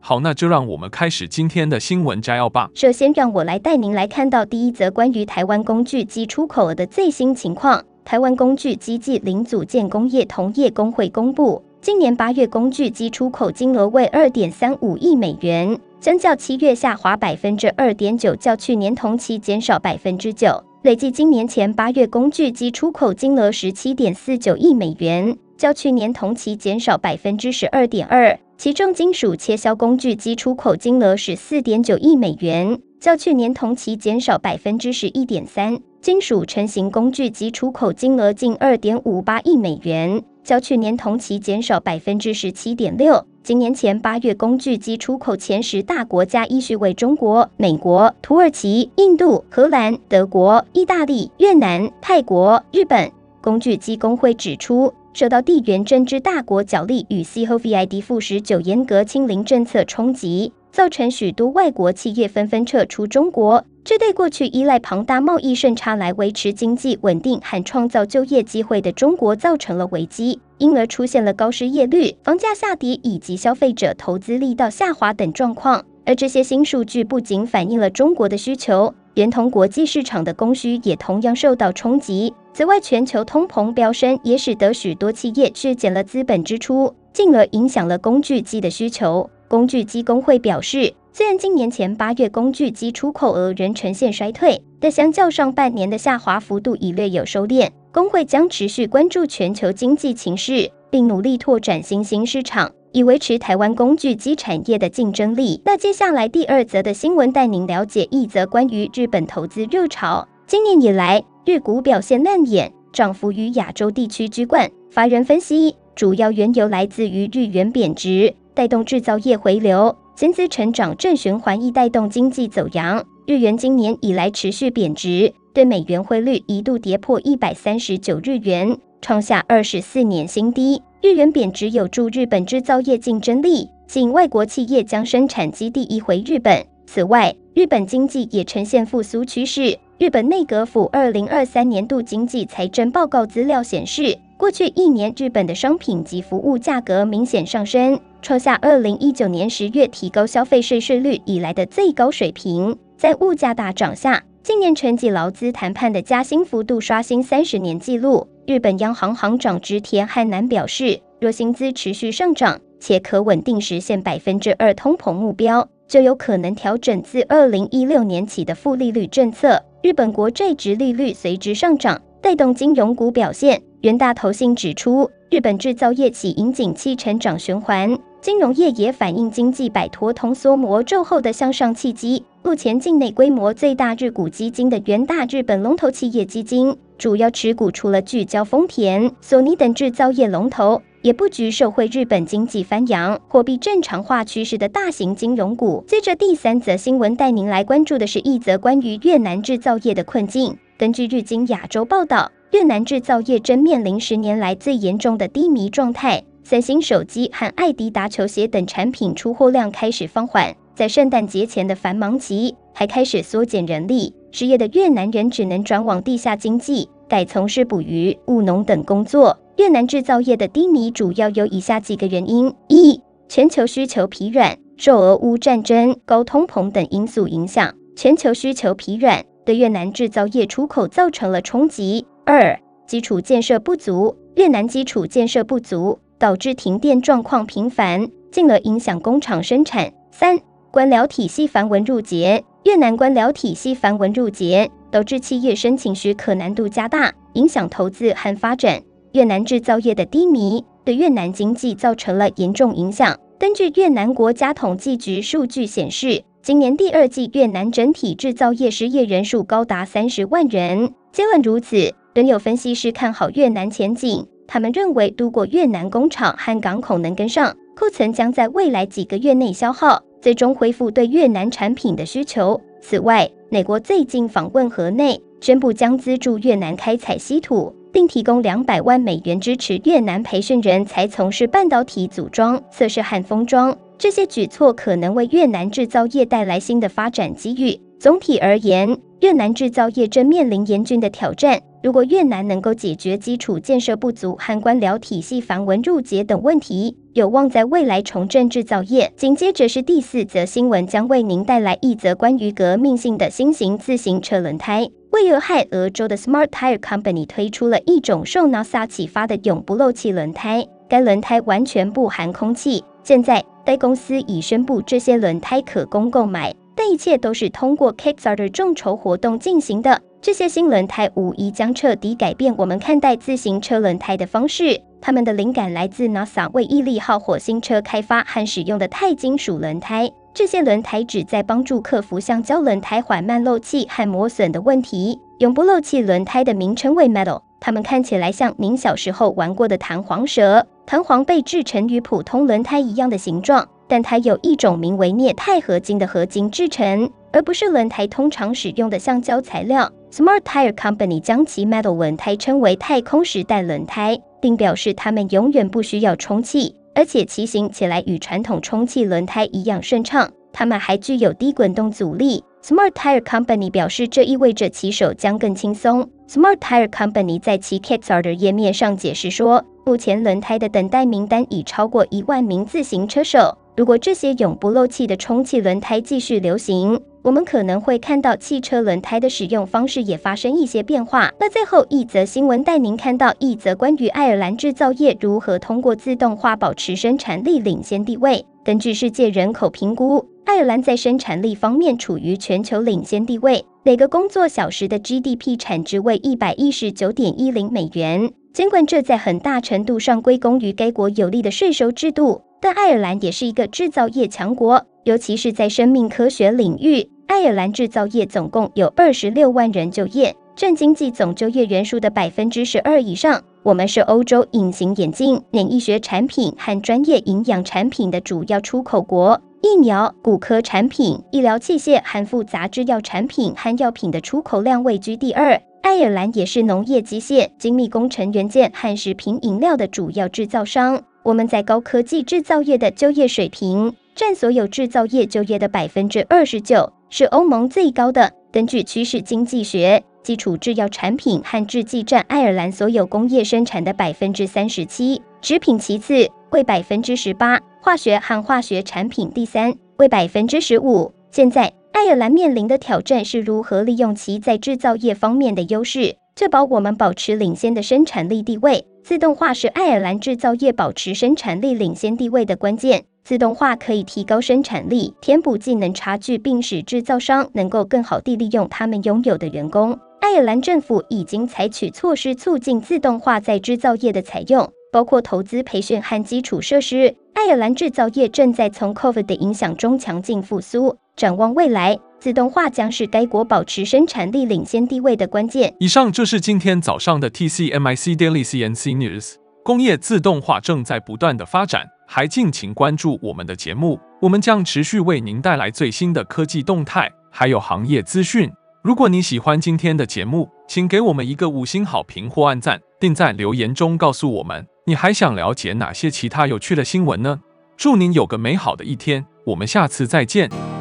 好，那就让我们开始今天的新闻摘要吧。首先，让我来带您来看到第一则关于台湾工具机出口额的最新情况。台湾工具机暨零组件工业同业公会公布。今年八月工具机出口金额为二点三五亿美元，相较七月下滑百分之二点九，较去年同期减少百分之九。累计今年前八月工具机出口金额十七点四九亿美元，较去年同期减少百分之十二点二。其中金属切削工具机出口金额十四点九亿美元，较去年同期减少百分之十一点三。金属成型工具机出口金额近二点五八亿美元。较去年同期减少百分之十七点六。今年前八月工具机出口前十大国家依序为中国、美国、土耳其、印度、荷兰、德国、意大利、越南、泰国、日本。工具机工会指出，受到地缘政治大国角力与 COVID 负十九严格清零政策冲击，造成许多外国企业纷纷撤出中国。这对过去依赖庞大贸易顺差来维持经济稳定和创造就业机会的中国造成了危机，因而出现了高失业率、房价下跌以及消费者投资力道下滑等状况。而这些新数据不仅反映了中国的需求，连同国际市场的供需也同样受到冲击。此外，全球通膨飙升也使得许多企业削减了资本支出，进而影响了工具机的需求。工具机工会表示，虽然今年前八月工具机出口额仍呈现衰退，但相较上半年的下滑幅度已略有收敛。工会将持续关注全球经济情势，并努力拓展新兴市场，以维持台湾工具机产业的竞争力。那接下来第二则的新闻带您了解一则关于日本投资热潮。今年以来，日股表现亮眼，涨幅于亚洲地区居冠。法人分析，主要缘由来自于日元贬值。带动制造业回流，薪资成长正循环亦带动经济走扬。日元今年以来持续贬值，对美元汇率一度跌破一百三十九日元，创下二十四年新低。日元贬值有助日本制造业竞争力，吸引外国企业将生产基地移回日本。此外，日本经济也呈现复苏趋势。日本内阁府二零二三年度经济财政报告资料显示，过去一年日本的商品及服务价格明显上升。创下二零一九年十月提高消费税税率以来的最高水平。在物价大涨下，今年春季劳资谈判的加薪幅度刷新三十年纪录。日本央行行长植田汉南表示，若薪资持续上涨，且可稳定实现百分之二通膨目标，就有可能调整自二零一六年起的负利率政策。日本国债殖利率随之上涨，带动金融股表现。元大投信指出，日本制造业起引景气成长循环。金融业也反映经济摆脱通缩魔咒后的向上契机。目前境内规模最大日股基金的元大日本龙头企业基金，主要持股除了聚焦丰田、索尼等制造业龙头，也布局受惠日本经济翻扬、货币正常化趋势的大型金融股。接着第三则新闻，带您来关注的是一则关于越南制造业的困境。根据日经亚洲报道，越南制造业正面临十年来最严重的低迷状态。三星手机和爱迪达球鞋等产品出货量开始放缓，在圣诞节前的繁忙期还开始缩减人力，失业的越南人只能转往地下经济，改从事捕鱼、务农等工作。越南制造业的低迷主要有以下几个原因：一、全球需求疲软，受俄乌战争、高通膨等因素影响，全球需求疲软对越南制造业出口造成了冲击；二、基础建设不足，越南基础建设不足。导致停电状况频繁，进而影响工厂生产。三、官僚体系繁文缛节，越南官僚体系繁文缛节，导致企业申请许可难度加大，影响投资和发展。越南制造业的低迷对越南经济造成了严重影响。根据越南国家统计局数据显示，今年第二季越南整体制造业失业人数高达三十万人。尽管如此，仍有分析师看好越南前景。他们认为，如果越南工厂和港口能跟上，库存将在未来几个月内消耗，最终恢复对越南产品的需求。此外，美国最近访问河内，宣布将资助越南开采稀土，并提供两百万美元支持越南培训人才从事半导体组装、测试和封装。这些举措可能为越南制造业带来新的发展机遇。总体而言，越南制造业正面临严峻的挑战。如果越南能够解决基础建设不足和官僚体系繁文缛节等问题，有望在未来重振制造业。紧接着是第四则新闻，将为您带来一则关于革命性的新型自行车轮胎。为俄亥俄州的 Smart Tire Company 推出了一种受 NASA 启发的永不漏气轮胎，该轮胎完全不含空气。现在，该公司已宣布这些轮胎可供购买，但一切都是通过 Kickstarter 众筹活动进行的。这些新轮胎无疑将彻底改变我们看待自行车轮胎的方式。他们的灵感来自 NASA 为毅力号火星车开发和使用的钛金属轮胎。这些轮胎旨在帮助克服橡胶轮胎缓慢漏气和磨损的问题。永不漏气轮胎的名称为 Metal，它们看起来像您小时候玩过的弹簧蛇。弹簧被制成与普通轮胎一样的形状，但它有一种名为镍钛合金的合金制成，而不是轮胎通常使用的橡胶材料。Smart Tire Company 将其 Metal 轮胎称为太空时代轮胎，并表示它们永远不需要充气，而且骑行起来与传统充气轮胎一样顺畅。它们还具有低滚动阻力。Smart Tire Company 表示，这意味着骑手将更轻松。Smart Tire Company 在其 Kickstarter 页面上解释说，目前轮胎的等待名单已超过一万名自行车手。如果这些永不漏气的充气轮胎继续流行，我们可能会看到汽车轮胎的使用方式也发生一些变化。那最后一则新闻带您看到一则关于爱尔兰制造业如何通过自动化保持生产力领先地位。根据世界人口评估，爱尔兰在生产力方面处于全球领先地位。每个工作小时的 GDP 产值为一百一十九点一零美元。尽管这在很大程度上归功于该国有利的税收制度，但爱尔兰也是一个制造业强国，尤其是在生命科学领域。爱尔兰制造业总共有二十六万人就业，占经济总就业人数的百分之十二以上。我们是欧洲隐形眼镜、免疫学产品和专业营养产品的主要出口国。疫苗、骨科产品、医疗器械、含复杂制药产品和药品的出口量位居第二。爱尔兰也是农业机械、精密工程元件和食品饮料的主要制造商。我们在高科技制造业的就业水平占所有制造业就业的百分之二十九，是欧盟最高的。根据趋势经济学，基础制药产品和制剂占爱尔兰所有工业生产的百分之三十七，食品其次为百分之十八。化学和化学产品第三为百分之十五。现在，爱尔兰面临的挑战是如何利用其在制造业方面的优势，确保我们保持领先的生产力地位。自动化是爱尔兰制造业保持生产力领先地位的关键。自动化可以提高生产力，填补技能差距，并使制造商能够更好地利用他们拥有的员工。爱尔兰政府已经采取措施促进自动化在制造业的采用。包括投资、培训和基础设施。爱尔兰制造业正在从 COVID 的影响中强劲复苏。展望未来，自动化将是该国保持生产力领先地位的关键。以上就是今天早上的 TCMIC Daily CNC News。工业自动化正在不断的发展，还敬请关注我们的节目，我们将持续为您带来最新的科技动态，还有行业资讯。如果你喜欢今天的节目，请给我们一个五星好评或按赞，并在留言中告诉我们。你还想了解哪些其他有趣的新闻呢？祝您有个美好的一天，我们下次再见。